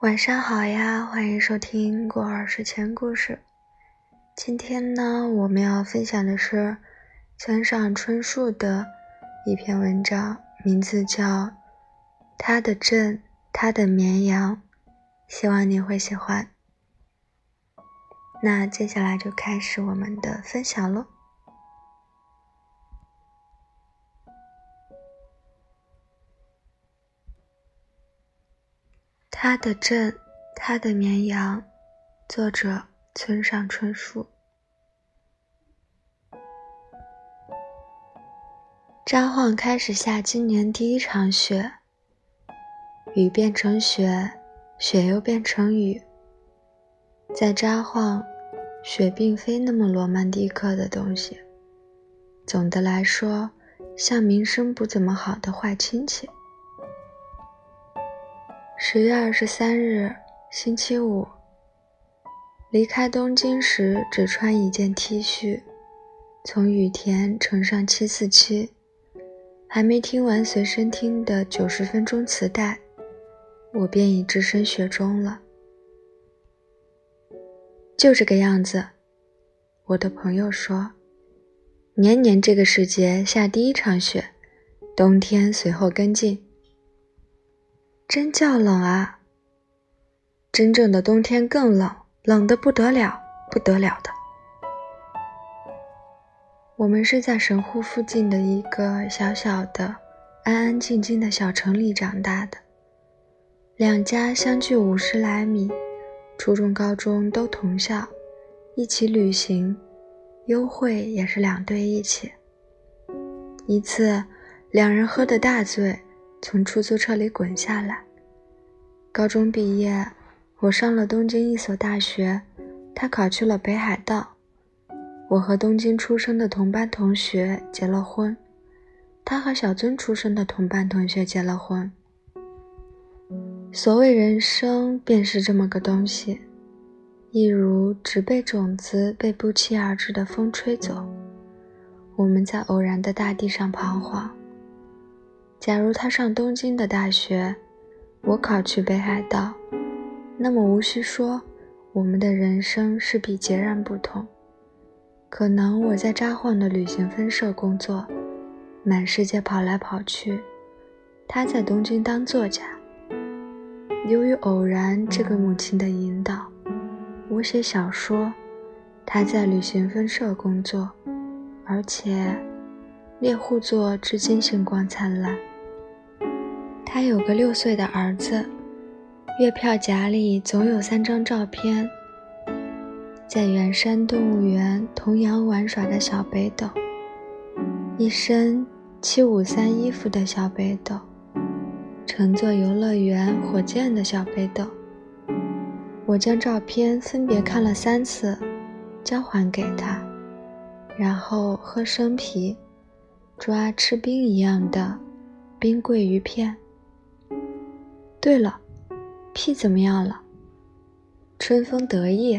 晚上好呀，欢迎收听过儿睡前故事。今天呢，我们要分享的是村上春树的一篇文章，名字叫《他的镇，他的绵羊》，希望你会喜欢。那接下来就开始我们的分享喽。他的镇，他的绵羊，作者村上春树。札幌开始下今年第一场雪，雨变成雪，雪又变成雨。在札幌，雪并非那么罗曼蒂克的东西。总的来说，像名声不怎么好的坏亲戚。十月二十三日，星期五。离开东京时只穿一件 T 恤，从羽田乘上七四七，还没听完随身听的九十分钟磁带，我便已置身雪中了。就这个样子，我的朋友说，年年这个时节下第一场雪，冬天随后跟进。真叫冷啊！真正的冬天更冷，冷的不得了，不得了的。我们是在神户附近的一个小小的、安安静静的小城里长大的，两家相距五十来米，初中、高中都同校，一起旅行，幽会也是两对一起。一次，两人喝得大醉。从出租车里滚下来。高中毕业，我上了东京一所大学，他考去了北海道。我和东京出生的同班同学结了婚，他和小樽出生的同班同学结了婚。所谓人生，便是这么个东西，一如植被种子被不期而至的风吹走，我们在偶然的大地上彷徨。假如他上东京的大学，我考去北海道，那么无需说，我们的人生势必截然不同。可能我在札幌的旅行分社工作，满世界跑来跑去；他在东京当作家。由于偶然这个母亲的引导，我写小说，他在旅行分社工作，而且猎户座至今星光灿烂。他有个六岁的儿子，月票夹里总有三张照片：在圆山动物园同羊玩耍的小北斗，一身七五三衣服的小北斗，乘坐游乐园火箭的小北斗。我将照片分别看了三次，交还给他，然后喝生啤，抓吃冰一样的冰桂鱼片。对了，屁怎么样了？春风得意，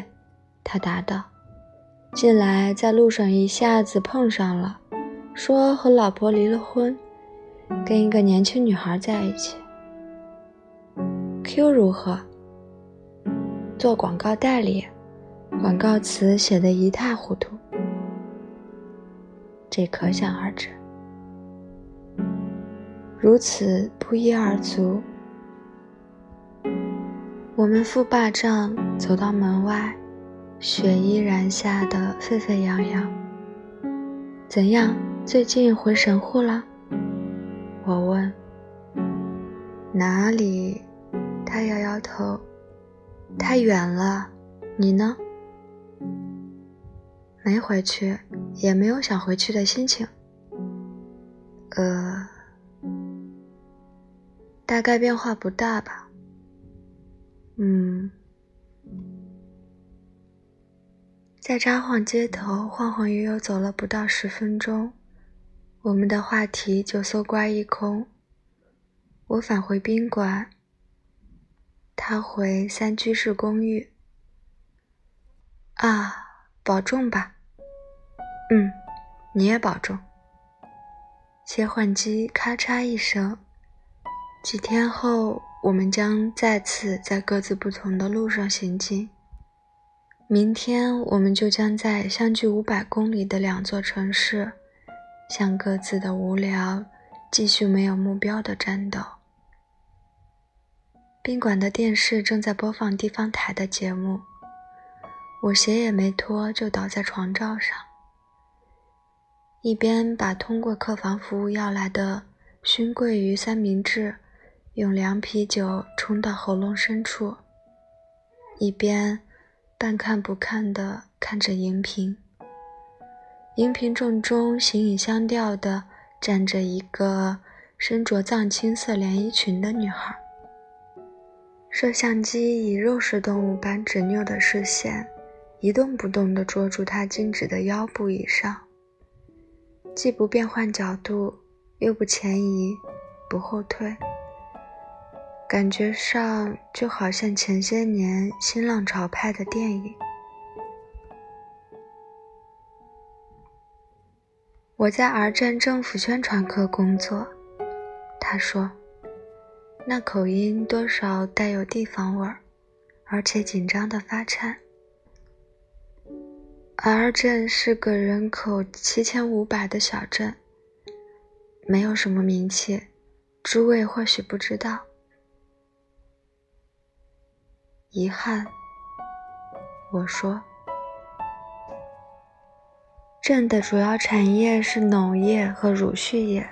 他答道：“近来在路上一下子碰上了，说和老婆离了婚，跟一个年轻女孩在一起。Q 如何？做广告代理，广告词写得一塌糊涂，这可想而知。如此不一而足。”我们赴坝帐，走到门外，雪依然下得沸沸扬扬。怎样？最近回神户了？我问。哪里？他摇摇头。太远了。你呢？没回去，也没有想回去的心情。呃，大概变化不大吧。嗯，在札幌街头晃晃悠悠走了不到十分钟，我们的话题就搜刮一空。我返回宾馆，他回三居室公寓。啊，保重吧。嗯，你也保重。切换机咔嚓一声，几天后，我们将再次在各自不同的路上行进。明天，我们就将在相距五百公里的两座城市，向各自的无聊继续没有目标的战斗。宾馆的电视正在播放地方台的节目，我鞋也没脱就倒在床罩上，一边把通过客房服务要来的熏桂鱼三明治用凉啤酒冲到喉咙深处，一边。半看不看地看着荧屏，荧屏正中形影相吊的站着一个身着藏青色连衣裙的女孩。摄像机以肉食动物般执拗的视线，一动不动地捉住她精致的腰部以上，既不变换角度，又不前移，不后退。感觉上就好像前些年新浪潮拍的电影。我在 R 镇政府宣传科工作，他说，那口音多少带有地方味儿，而且紧张的发颤。R 镇是个人口七千五百的小镇，没有什么名气，诸位或许不知道。遗憾，我说，镇的主要产业是农业和乳畜业，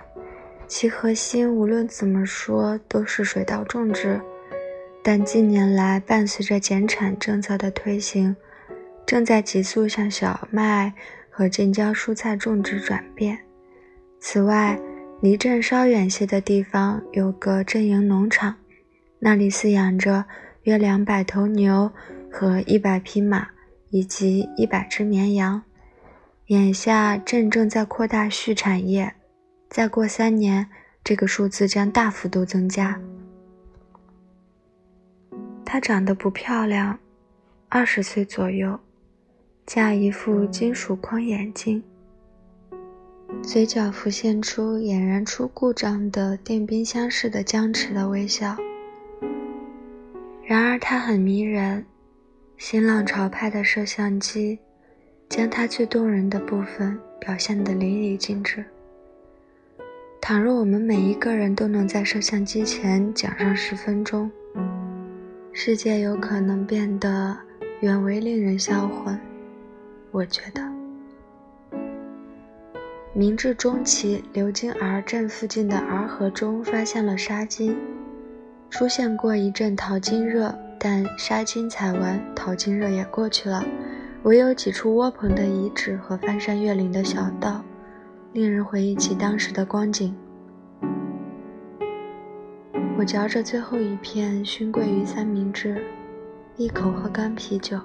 其核心无论怎么说都是水稻种植。但近年来，伴随着减产政策的推行，正在急速向小麦和近郊蔬菜种植转变。此外，离镇稍远些的地方有个镇营农场，那里饲养着。约两百头牛和一百匹马，以及一百只绵羊。眼下镇正在扩大畜产业，再过三年，这个数字将大幅度增加。她长得不漂亮，二十岁左右，架一副金属框眼镜，嘴角浮现出俨然出故障的电冰箱似的僵持的微笑。然而，它很迷人。新浪潮派的摄像机将它最动人的部分表现得淋漓尽致。倘若我们每一个人都能在摄像机前讲上十分钟，世界有可能变得远为令人销魂。我觉得，明治中期流经儿镇附近的儿河中发现了沙金。出现过一阵淘金热，但沙金采完，淘金热也过去了，唯有几处窝棚的遗址和翻山越岭的小道，令人回忆起当时的光景。我嚼着最后一片熏桂鱼三明治，一口喝干啤酒。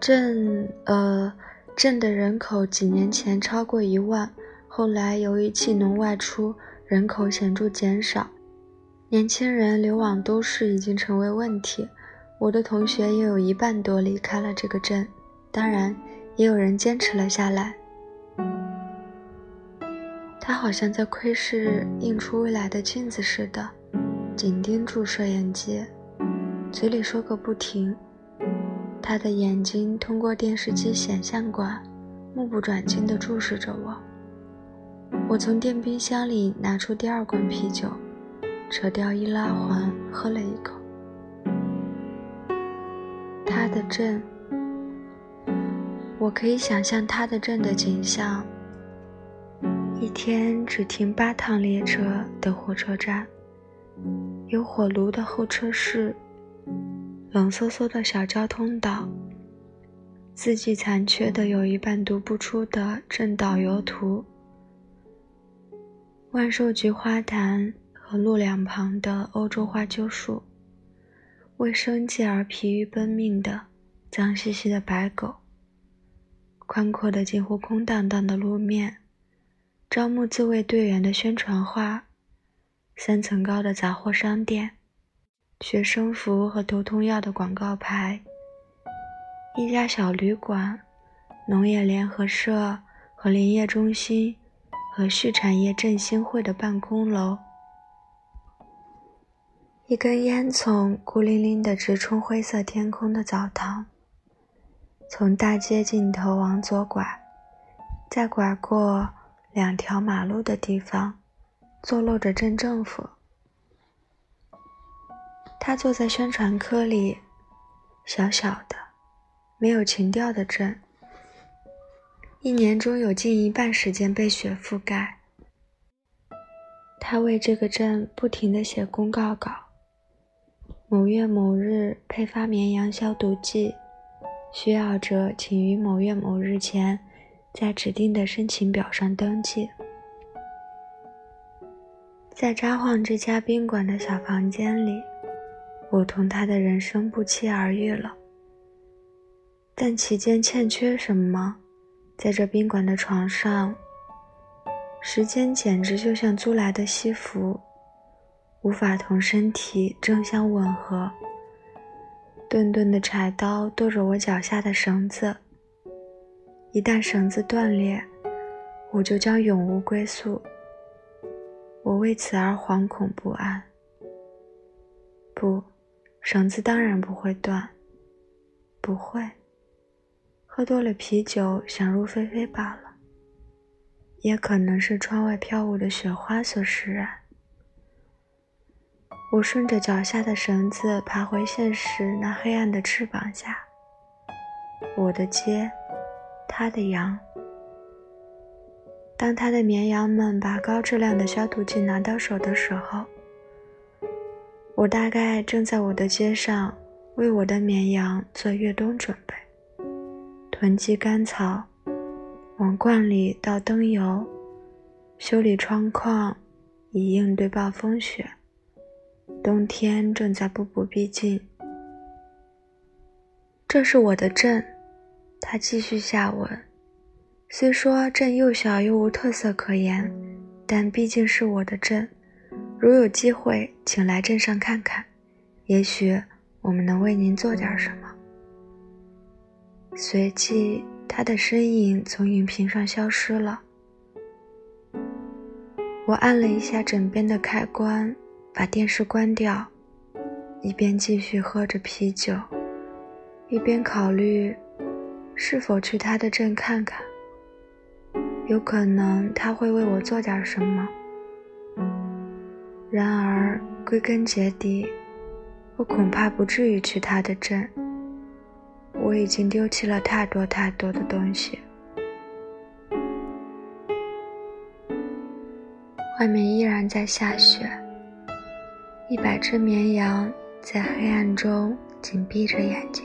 镇，呃，镇的人口几年前超过一万，后来由于弃农外出。人口显著减少，年轻人流往都市已经成为问题。我的同学也有一半多离开了这个镇，当然，也有人坚持了下来。他好像在窥视映出未来的镜子似的，紧盯住摄影机，嘴里说个不停。他的眼睛通过电视机显像管，目不转睛地注视着我。我从电冰箱里拿出第二罐啤酒，扯掉易拉环，喝了一口。他的镇，我可以想象他的镇的景象：一天只停八趟列车的火车站，有火炉的候车室，冷飕飕的小交通道，字迹残缺的有一半读不出的镇导游图。万寿菊花坛和路两旁的欧洲花楸树，为生计而疲于奔命的脏兮兮的白狗，宽阔的近乎空荡荡的路面，招募自卫队员的宣传画，三层高的杂货商店，学生服和头痛药的广告牌，一家小旅馆，农业联合社和林业中心。和畜产业振兴会的办公楼。一根烟囱孤零零地直冲灰色天空的澡堂。从大街尽头往左拐，再拐过两条马路的地方，坐落着镇政府。他坐在宣传科里，小小的、没有情调的镇，一年中有近一半时间被雪覆盖。他为这个镇不停地写公告稿。某月某日配发绵羊消毒剂，需要者请于某月某日前在指定的申请表上登记。在札幌这家宾馆的小房间里。我同他的人生不期而遇了，但其间欠缺什么？在这宾馆的床上，时间简直就像租来的西服，无法同身体正相吻合。钝钝的柴刀剁着我脚下的绳子，一旦绳子断裂，我就将永无归宿。我为此而惶恐不安。不。绳子当然不会断，不会。喝多了啤酒，想入非非罢了。也可能是窗外飘舞的雪花所使然。我顺着脚下的绳子爬回现实那黑暗的翅膀下。我的街，他的羊。当他的绵羊们把高质量的消毒剂拿到手的时候。我大概正在我的街上为我的绵羊做越冬准备，囤积干草，往罐里倒灯油，修理窗框，以应对暴风雪。冬天正在步步逼近。这是我的镇，他继续下文。虽说镇又小又无特色可言，但毕竟是我的镇。如有机会，请来镇上看看，也许我们能为您做点什么。随即，他的身影从荧屏上消失了。我按了一下枕边的开关，把电视关掉，一边继续喝着啤酒，一边考虑是否去他的镇看看。有可能他会为我做点什么。然而，归根结底，我恐怕不至于去他的镇。我已经丢弃了太多太多的东西。外面依然在下雪，一百只绵羊在黑暗中紧闭着眼睛。